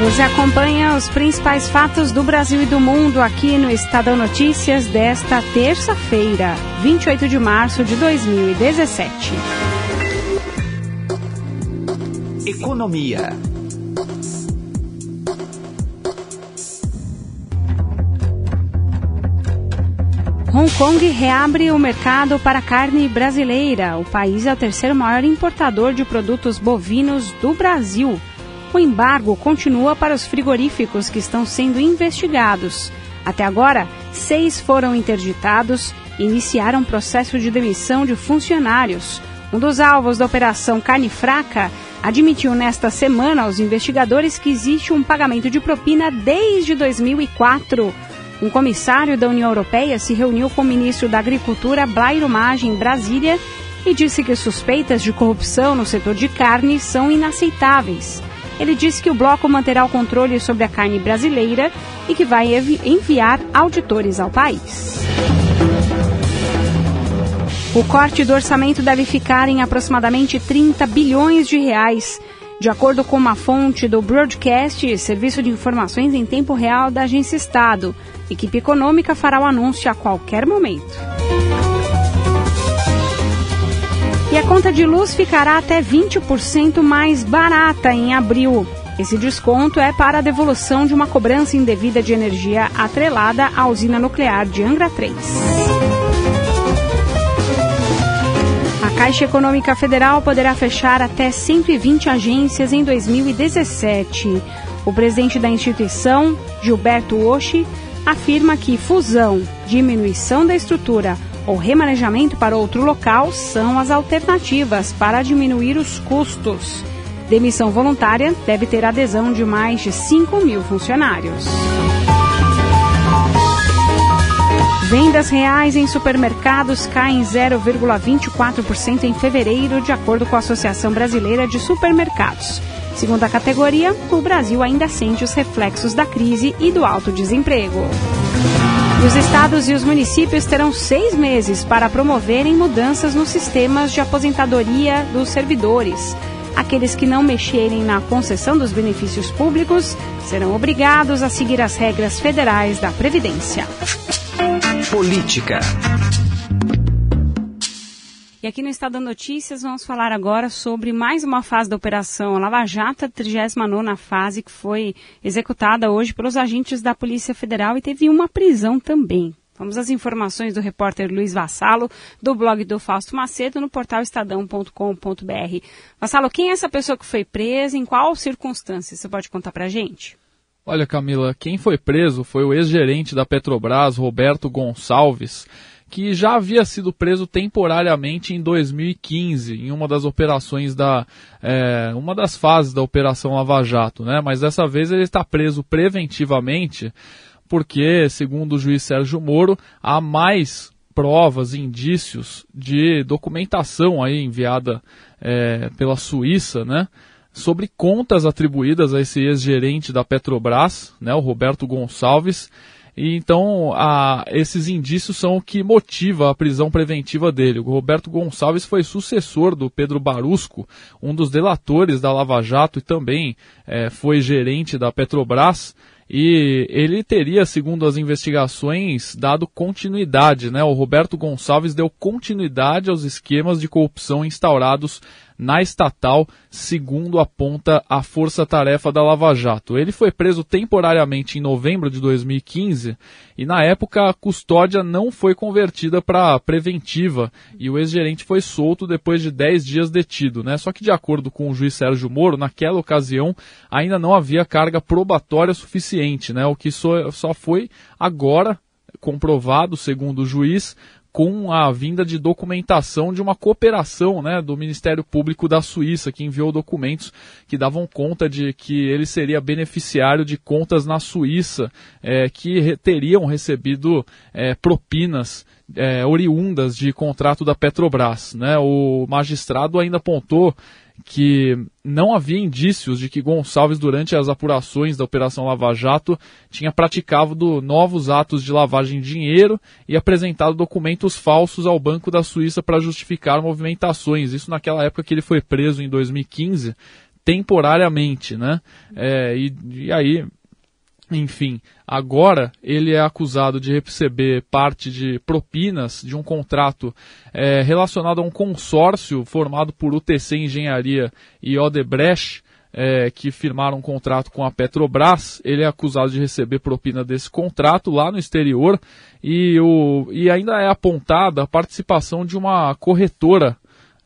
Você acompanha os principais fatos do Brasil e do mundo aqui no Estadão Notícias desta terça-feira, 28 de março de 2017. Economia. Hong Kong reabre o mercado para carne brasileira. O país é o terceiro maior importador de produtos bovinos do Brasil o embargo continua para os frigoríficos que estão sendo investigados. Até agora, seis foram interditados e iniciaram processo de demissão de funcionários. Um dos alvos da Operação Carne Fraca admitiu nesta semana aos investigadores que existe um pagamento de propina desde 2004. Um comissário da União Europeia se reuniu com o ministro da Agricultura, Blairo Maggi, em Brasília, e disse que suspeitas de corrupção no setor de carne são inaceitáveis. Ele disse que o bloco manterá o controle sobre a carne brasileira e que vai enviar auditores ao país. O corte do orçamento deve ficar em aproximadamente 30 bilhões de reais. De acordo com uma fonte do Broadcast, Serviço de Informações em Tempo Real da Agência Estado, equipe econômica fará o anúncio a qualquer momento. E a conta de luz ficará até 20% mais barata em abril. Esse desconto é para a devolução de uma cobrança indevida de energia atrelada à usina nuclear de Angra 3. A Caixa Econômica Federal poderá fechar até 120 agências em 2017. O presidente da instituição, Gilberto Oshi, afirma que fusão, diminuição da estrutura ou remanejamento para outro local são as alternativas para diminuir os custos. Demissão voluntária deve ter adesão de mais de 5 mil funcionários. Vendas reais em supermercados caem 0,24% em fevereiro, de acordo com a Associação Brasileira de Supermercados. Segundo a categoria, o Brasil ainda sente os reflexos da crise e do alto desemprego. Os estados e os municípios terão seis meses para promoverem mudanças nos sistemas de aposentadoria dos servidores. Aqueles que não mexerem na concessão dos benefícios públicos serão obrigados a seguir as regras federais da Previdência. Política. E aqui no Estado Notícias vamos falar agora sobre mais uma fase da Operação Lava Jato, a 39ª fase que foi executada hoje pelos agentes da Polícia Federal e teve uma prisão também. Vamos às informações do repórter Luiz Vassalo, do blog do Fausto Macedo, no portal estadão.com.br. Vassalo, quem é essa pessoa que foi presa, em qual circunstância? Você pode contar pra gente? Olha, Camila, quem foi preso foi o ex-gerente da Petrobras, Roberto Gonçalves que já havia sido preso temporariamente em 2015, em uma das operações da. É, uma das fases da Operação Lava Jato, né? Mas dessa vez ele está preso preventivamente, porque, segundo o juiz Sérgio Moro, há mais provas, indícios de documentação aí enviada é, pela Suíça, né? Sobre contas atribuídas a esse ex-gerente da Petrobras, né, o Roberto Gonçalves, e então a, esses indícios são o que motiva a prisão preventiva dele. O Roberto Gonçalves foi sucessor do Pedro Barusco, um dos delatores da Lava Jato e também é, foi gerente da Petrobras. E ele teria, segundo as investigações, dado continuidade, né? O Roberto Gonçalves deu continuidade aos esquemas de corrupção instaurados na estatal, segundo aponta a Força Tarefa da Lava Jato. Ele foi preso temporariamente em novembro de 2015 e na época a custódia não foi convertida para preventiva e o ex-gerente foi solto depois de 10 dias detido, né? Só que de acordo com o juiz Sérgio Moro, naquela ocasião ainda não havia carga probatória suficiente, né? O que só, só foi agora comprovado, segundo o juiz, com a vinda de documentação de uma cooperação né, do Ministério Público da Suíça, que enviou documentos que davam conta de que ele seria beneficiário de contas na Suíça é, que teriam recebido é, propinas é, oriundas de contrato da Petrobras. Né? O magistrado ainda apontou que não havia indícios de que Gonçalves, durante as apurações da Operação Lava Jato, tinha praticado novos atos de lavagem de dinheiro e apresentado documentos falsos ao Banco da Suíça para justificar movimentações. Isso naquela época que ele foi preso em 2015, temporariamente, né? É, e, e aí enfim, agora ele é acusado de receber parte de propinas de um contrato é, relacionado a um consórcio formado por UTC Engenharia e Odebrecht, é, que firmaram um contrato com a Petrobras. Ele é acusado de receber propina desse contrato lá no exterior e, o, e ainda é apontada a participação de uma corretora,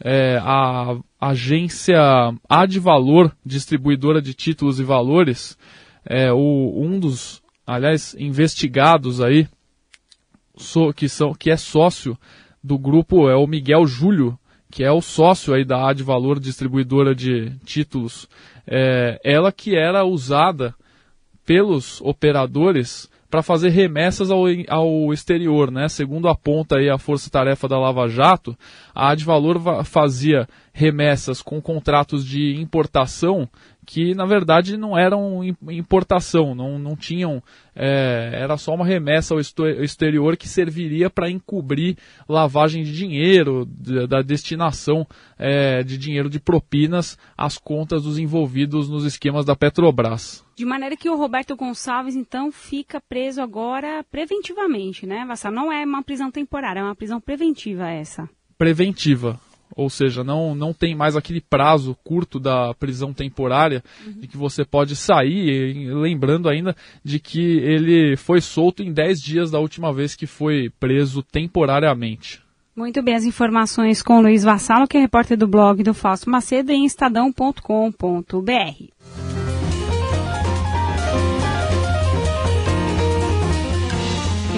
é, a agência Advalor, distribuidora de títulos e valores é, o, um dos, aliás, investigados aí, so, que, são, que é sócio do grupo, é o Miguel Júlio, que é o sócio aí da Ad Valor Distribuidora de Títulos. É, ela que era usada pelos operadores para fazer remessas ao, ao exterior, né? Segundo aponta aí a Força Tarefa da Lava Jato, a Advalor fazia remessas com contratos de importação que na verdade não eram importação, não, não tinham, é, era só uma remessa ao exterior que serviria para encobrir lavagem de dinheiro, da destinação é, de dinheiro de propinas às contas dos envolvidos nos esquemas da Petrobras. De maneira que o Roberto Gonçalves, então, fica preso agora preventivamente, né, Vassal? Não é uma prisão temporária, é uma prisão preventiva essa. Preventiva ou seja, não, não tem mais aquele prazo curto da prisão temporária uhum. de que você pode sair, lembrando ainda de que ele foi solto em 10 dias da última vez que foi preso temporariamente. Muito bem, as informações com Luiz Vassalo, que é repórter do blog do Fausto Macedo em estadão.com.br.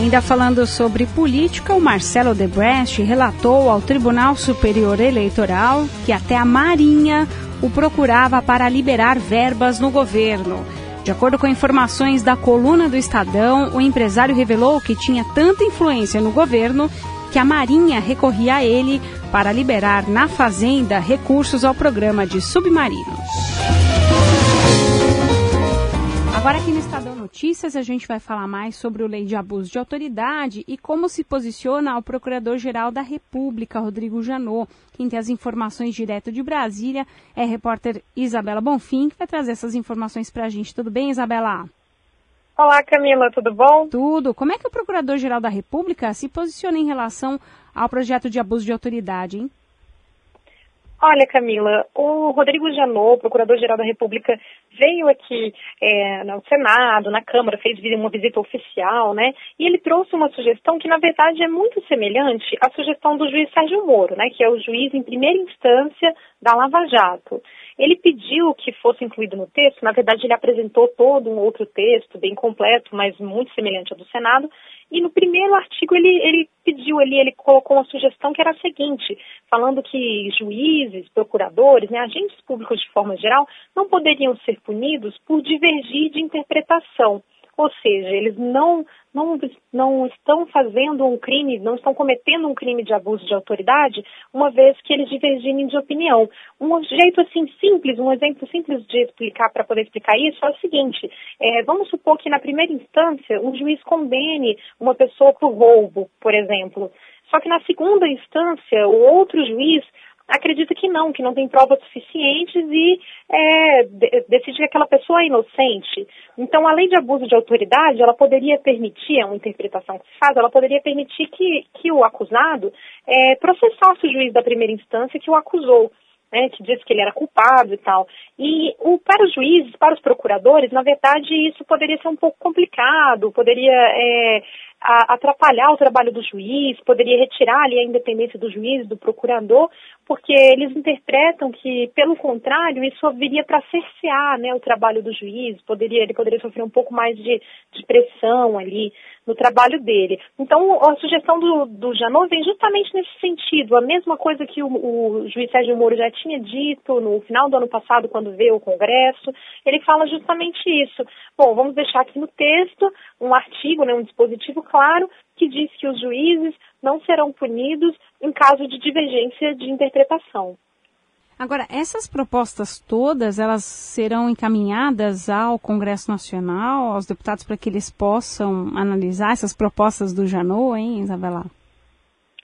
Ainda falando sobre política, o Marcelo Debrecht relatou ao Tribunal Superior Eleitoral que até a Marinha o procurava para liberar verbas no governo. De acordo com informações da coluna do Estadão, o empresário revelou que tinha tanta influência no governo que a Marinha recorria a ele para liberar na Fazenda recursos ao programa de submarinos. Agora aqui no Estadão Notícias a gente vai falar mais sobre o lei de abuso de autoridade e como se posiciona o Procurador-Geral da República, Rodrigo Janot. Quem tem as informações direto de Brasília é a repórter Isabela Bonfim, que vai trazer essas informações para a gente. Tudo bem, Isabela? Olá, Camila, tudo bom? Tudo. Como é que o Procurador-Geral da República se posiciona em relação ao projeto de abuso de autoridade, hein? Olha, Camila, o Rodrigo Janot, Procurador-Geral da República, veio aqui é, no Senado, na Câmara, fez uma visita oficial, né? E ele trouxe uma sugestão que, na verdade, é muito semelhante à sugestão do juiz Sérgio Moro, né? Que é o juiz em primeira instância da Lava Jato. Ele pediu que fosse incluído no texto, na verdade ele apresentou todo um outro texto, bem completo, mas muito semelhante ao do Senado, e no primeiro artigo ele, ele pediu ali, ele colocou uma sugestão que era a seguinte, falando que juízes, procuradores, né, agentes públicos de forma geral, não poderiam ser punidos por divergir de interpretação. Ou seja, eles não, não, não estão fazendo um crime, não estão cometendo um crime de abuso de autoridade, uma vez que eles divergem de opinião. Um jeito assim simples, um exemplo simples de explicar, para poder explicar isso, é o seguinte: é, vamos supor que na primeira instância um juiz condene uma pessoa por roubo, por exemplo. Só que na segunda instância, o outro juiz acredita que não, que não tem provas suficientes e é, decide que aquela pessoa é inocente. Então, a lei de abuso de autoridade, ela poderia permitir, é uma interpretação que se faz, ela poderia permitir que, que o acusado é, processasse o juiz da primeira instância que o acusou. Né, que disse que ele era culpado e tal. E o, para os juízes, para os procuradores, na verdade, isso poderia ser um pouco complicado, poderia é, atrapalhar o trabalho do juiz, poderia retirar ali a independência do juiz, do procurador, porque eles interpretam que, pelo contrário, isso viria para cercear né, o trabalho do juiz, poderia, ele poderia sofrer um pouco mais de, de pressão ali no trabalho dele. Então, a sugestão do, do Janot vem justamente nesse sentido, a mesma coisa que o, o juiz Sérgio Moro já tinha dito no final do ano passado, quando veio o Congresso, ele fala justamente isso. Bom, vamos deixar aqui no texto um artigo, né, um dispositivo claro, que diz que os juízes não serão punidos em caso de divergência de interpretação. Agora, essas propostas todas, elas serão encaminhadas ao Congresso Nacional, aos deputados, para que eles possam analisar essas propostas do Janot, hein, Isabela?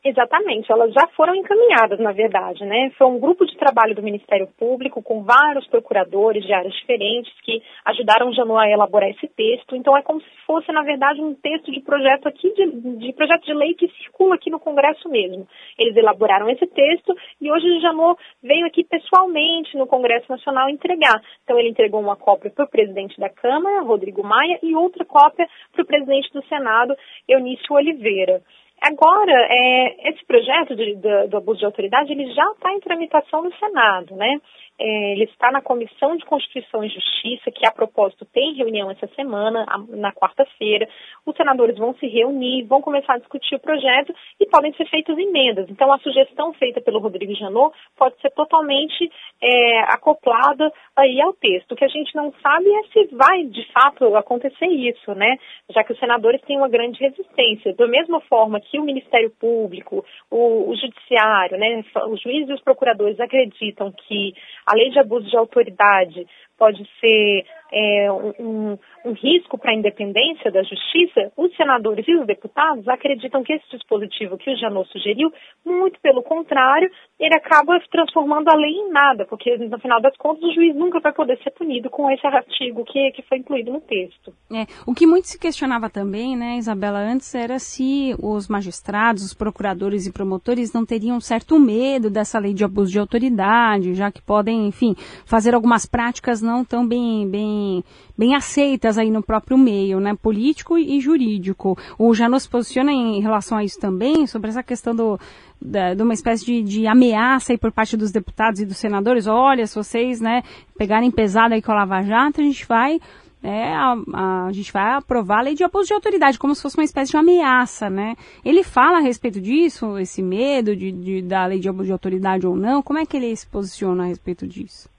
Exatamente, elas já foram encaminhadas, na verdade, né? Foi um grupo de trabalho do Ministério Público com vários procuradores de áreas diferentes que ajudaram o Janu a elaborar esse texto. Então é como se fosse, na verdade, um texto de projeto aqui de, de projeto de lei que circula aqui no Congresso mesmo. Eles elaboraram esse texto e hoje o Janot veio aqui pessoalmente no Congresso Nacional entregar. Então ele entregou uma cópia para o presidente da Câmara, Rodrigo Maia, e outra cópia para o presidente do Senado, Eunício Oliveira. Agora, é, esse projeto de, do, do, abuso de autoridade, ele já está em tramitação no Senado, né? É, ele está na Comissão de Constituição e Justiça, que a propósito tem reunião essa semana, na quarta-feira. Os senadores vão se reunir, vão começar a discutir o projeto e podem ser feitas emendas. Então, a sugestão feita pelo Rodrigo Janot pode ser totalmente é, acoplada aí ao texto. O que a gente não sabe é se vai, de fato, acontecer isso, né? Já que os senadores têm uma grande resistência. Da mesma forma que o Ministério Público, o, o Judiciário, né, os juízes e os procuradores acreditam que a lei de abuso de autoridade pode ser é, um, um, risco para a independência da justiça, os senadores e os deputados acreditam que esse dispositivo que o Janot sugeriu, muito pelo contrário, ele acaba transformando a lei em nada, porque no final das contas o juiz nunca vai poder ser punido com esse artigo que, que foi incluído no texto. É, o que muito se questionava também, né, Isabela, antes era se os magistrados, os procuradores e promotores não teriam certo medo dessa lei de abuso de autoridade, já que podem, enfim, fazer algumas práticas não tão bem, bem, bem aceitas aí no próprio meio, né, político e jurídico. O Janot se posiciona em relação a isso também, sobre essa questão do, da, de uma espécie de, de, ameaça aí por parte dos deputados e dos senadores, olha, se vocês, né, pegarem pesado aí com a Lava Jato, a gente vai é, a, a, a, gente vai aprovar a lei de abuso de autoridade, como se fosse uma espécie de ameaça, né? Ele fala a respeito disso, esse medo de, de, da lei de abuso de autoridade ou não? Como é que ele se posiciona a respeito disso?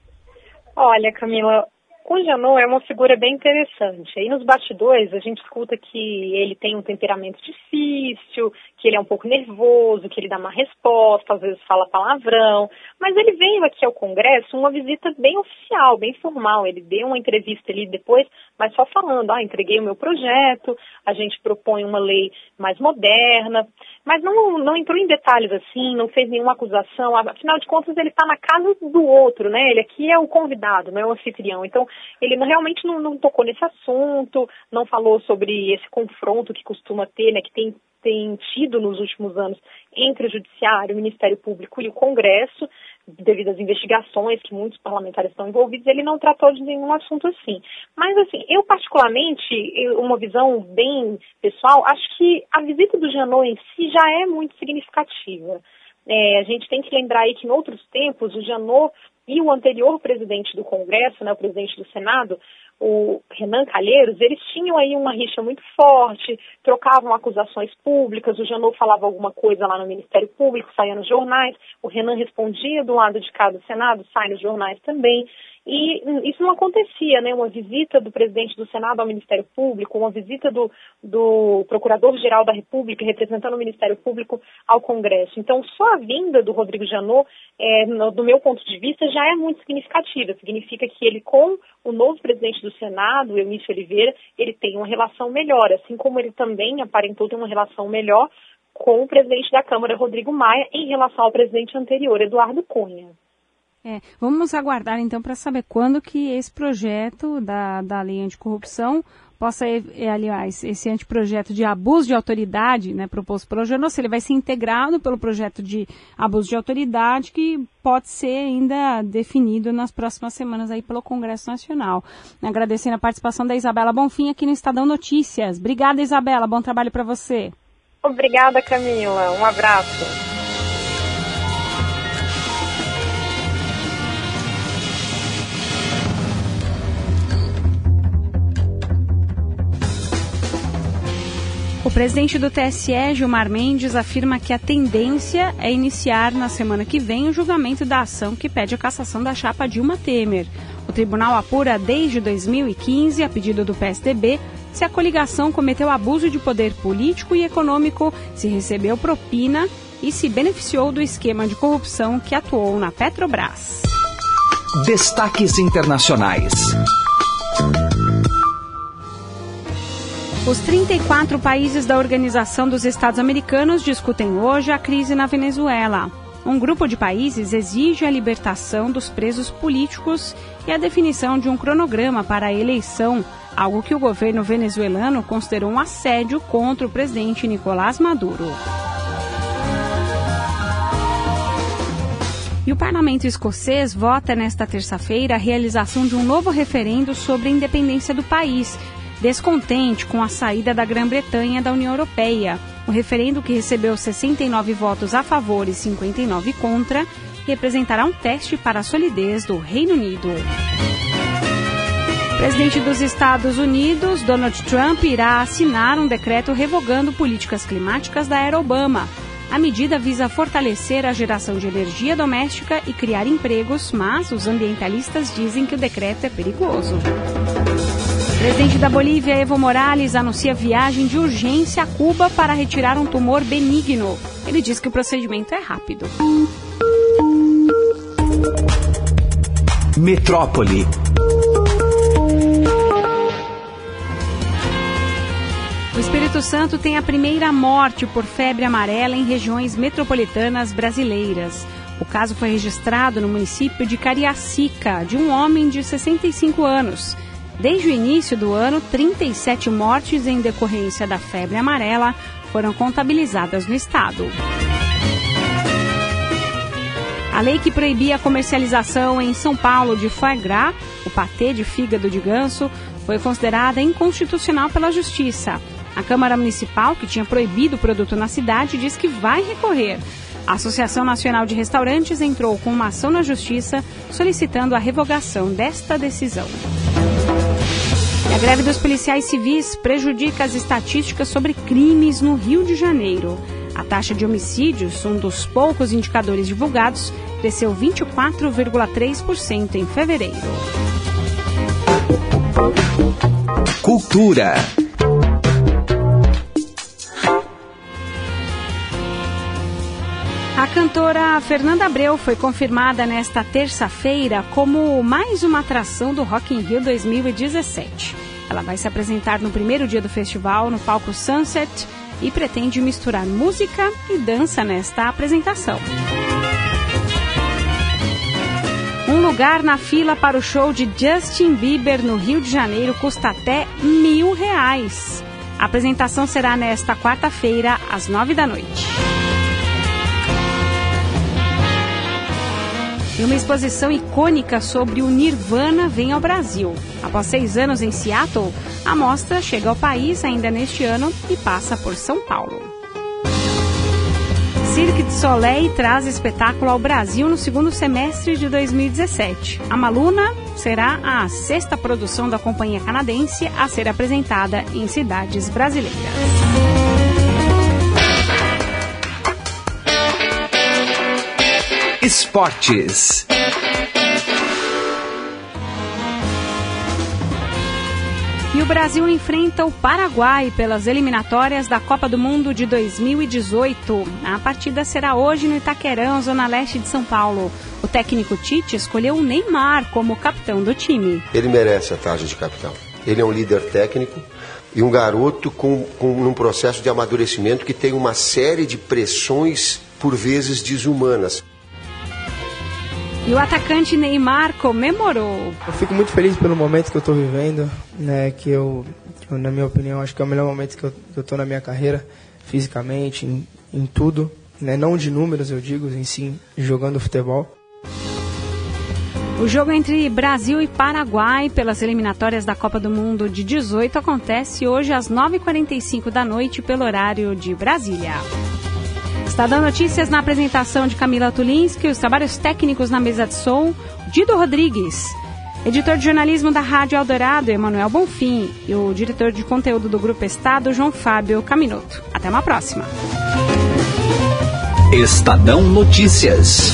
Olha, Camila, o Janot é uma figura bem interessante. Aí nos bastidores a gente escuta que ele tem um temperamento difícil, que ele é um pouco nervoso, que ele dá uma resposta, às vezes fala palavrão. Mas ele veio aqui ao Congresso uma visita bem oficial, bem formal. Ele deu uma entrevista ali depois, mas só falando, ah, entreguei o meu projeto, a gente propõe uma lei mais moderna. Mas não, não entrou em detalhes assim, não fez nenhuma acusação. Afinal de contas, ele está na casa do outro, né? Ele aqui é o convidado, não é o anfitrião. Então, ele realmente não, não tocou nesse assunto, não falou sobre esse confronto que costuma ter, né? Que tem tem tido nos últimos anos entre o Judiciário, o Ministério Público e o Congresso, devido às investigações que muitos parlamentares estão envolvidos, ele não tratou de nenhum assunto assim. Mas, assim, eu particularmente, uma visão bem pessoal, acho que a visita do Janot em si já é muito significativa. É, a gente tem que lembrar aí que em outros tempos o Janot e o anterior presidente do Congresso, né, o presidente do Senado, o Renan Calheiros, eles tinham aí uma rixa muito forte, trocavam acusações públicas, o Janot falava alguma coisa lá no Ministério Público, saía nos jornais, o Renan respondia do lado de cá do Senado, sai nos jornais também. E isso não acontecia, né? Uma visita do presidente do Senado ao Ministério Público, uma visita do, do Procurador-Geral da República representando o Ministério Público ao Congresso. Então, só a vinda do Rodrigo Janot, é, no, do meu ponto de vista, já é muito significativa. Significa que ele, com o novo presidente do Senado, Eunício Oliveira, ele tem uma relação melhor, assim como ele também aparentou ter uma relação melhor com o presidente da Câmara, Rodrigo Maia, em relação ao presidente anterior, Eduardo Cunha. É, vamos aguardar então para saber quando que esse projeto da, da lei anticorrupção possa, é, aliás, esse anteprojeto de abuso de autoridade, né, proposto pelo Janot, ele vai ser integrado pelo projeto de abuso de autoridade que pode ser ainda definido nas próximas semanas aí pelo Congresso Nacional. Agradecendo a participação da Isabela Bonfim aqui no Estadão Notícias. Obrigada, Isabela. Bom trabalho para você. Obrigada, Camila. Um abraço. O presidente do TSE, Gilmar Mendes, afirma que a tendência é iniciar na semana que vem o julgamento da ação que pede a cassação da chapa Dilma Temer. O tribunal apura desde 2015, a pedido do PSDB, se a coligação cometeu abuso de poder político e econômico, se recebeu propina e se beneficiou do esquema de corrupção que atuou na Petrobras. Destaques internacionais. Os 34 países da Organização dos Estados Americanos discutem hoje a crise na Venezuela. Um grupo de países exige a libertação dos presos políticos e a definição de um cronograma para a eleição, algo que o governo venezuelano considerou um assédio contra o presidente Nicolás Maduro. E o parlamento escocês vota nesta terça-feira a realização de um novo referendo sobre a independência do país, descontente com a saída da Grã-Bretanha da União Europeia. O referendo, que recebeu 69 votos a favor e 59 contra, representará um teste para a solidez do Reino Unido. Presidente dos Estados Unidos, Donald Trump, irá assinar um decreto revogando políticas climáticas da era Obama. A medida visa fortalecer a geração de energia doméstica e criar empregos, mas os ambientalistas dizem que o decreto é perigoso. Presidente da Bolívia, Evo Morales, anuncia viagem de urgência a Cuba para retirar um tumor benigno. Ele diz que o procedimento é rápido. Metrópole. O Espírito Santo tem a primeira morte por febre amarela em regiões metropolitanas brasileiras. O caso foi registrado no município de Cariacica, de um homem de 65 anos. Desde o início do ano, 37 mortes em decorrência da febre amarela foram contabilizadas no estado. A lei que proibia a comercialização em São Paulo de foie gras, o patê de fígado de ganso, foi considerada inconstitucional pela Justiça. A Câmara Municipal, que tinha proibido o produto na cidade, diz que vai recorrer. A Associação Nacional de Restaurantes entrou com uma ação na Justiça solicitando a revogação desta decisão. A greve dos policiais civis prejudica as estatísticas sobre crimes no Rio de Janeiro. A taxa de homicídios, um dos poucos indicadores divulgados, cresceu 24,3% em fevereiro. Cultura. A cantora Fernanda Abreu foi confirmada nesta terça-feira como mais uma atração do Rock in Rio 2017. Ela vai se apresentar no primeiro dia do festival no palco Sunset e pretende misturar música e dança nesta apresentação. Um lugar na fila para o show de Justin Bieber no Rio de Janeiro custa até mil reais. A apresentação será nesta quarta-feira, às nove da noite. E uma exposição icônica sobre o Nirvana vem ao Brasil. Após seis anos em Seattle, a mostra chega ao país ainda neste ano e passa por São Paulo. Cirque du Soleil traz espetáculo ao Brasil no segundo semestre de 2017. A Maluna será a sexta produção da companhia canadense a ser apresentada em cidades brasileiras. Esportes. E o Brasil enfrenta o Paraguai pelas eliminatórias da Copa do Mundo de 2018. A partida será hoje no Itaquerão, zona leste de São Paulo. O técnico Tite escolheu o Neymar como capitão do time. Ele merece a taxa de capitão. Ele é um líder técnico e um garoto com, com um processo de amadurecimento que tem uma série de pressões por vezes desumanas. E o atacante Neymar comemorou. Eu fico muito feliz pelo momento que eu estou vivendo, né? Que eu, Na minha opinião, acho que é o melhor momento que eu, que eu tô na minha carreira, fisicamente, em, em tudo. Né? Não de números, eu digo, em sim, jogando futebol. O jogo entre Brasil e Paraguai pelas eliminatórias da Copa do Mundo de 18 acontece hoje às 9h45 da noite pelo horário de Brasília. Estadão Notícias na apresentação de Camila Tulinski, os trabalhos técnicos na mesa de som, Dido Rodrigues, editor de jornalismo da Rádio Eldorado, Emanuel Bonfim, e o diretor de conteúdo do Grupo Estado, João Fábio Caminoto. Até uma próxima. Estadão Notícias.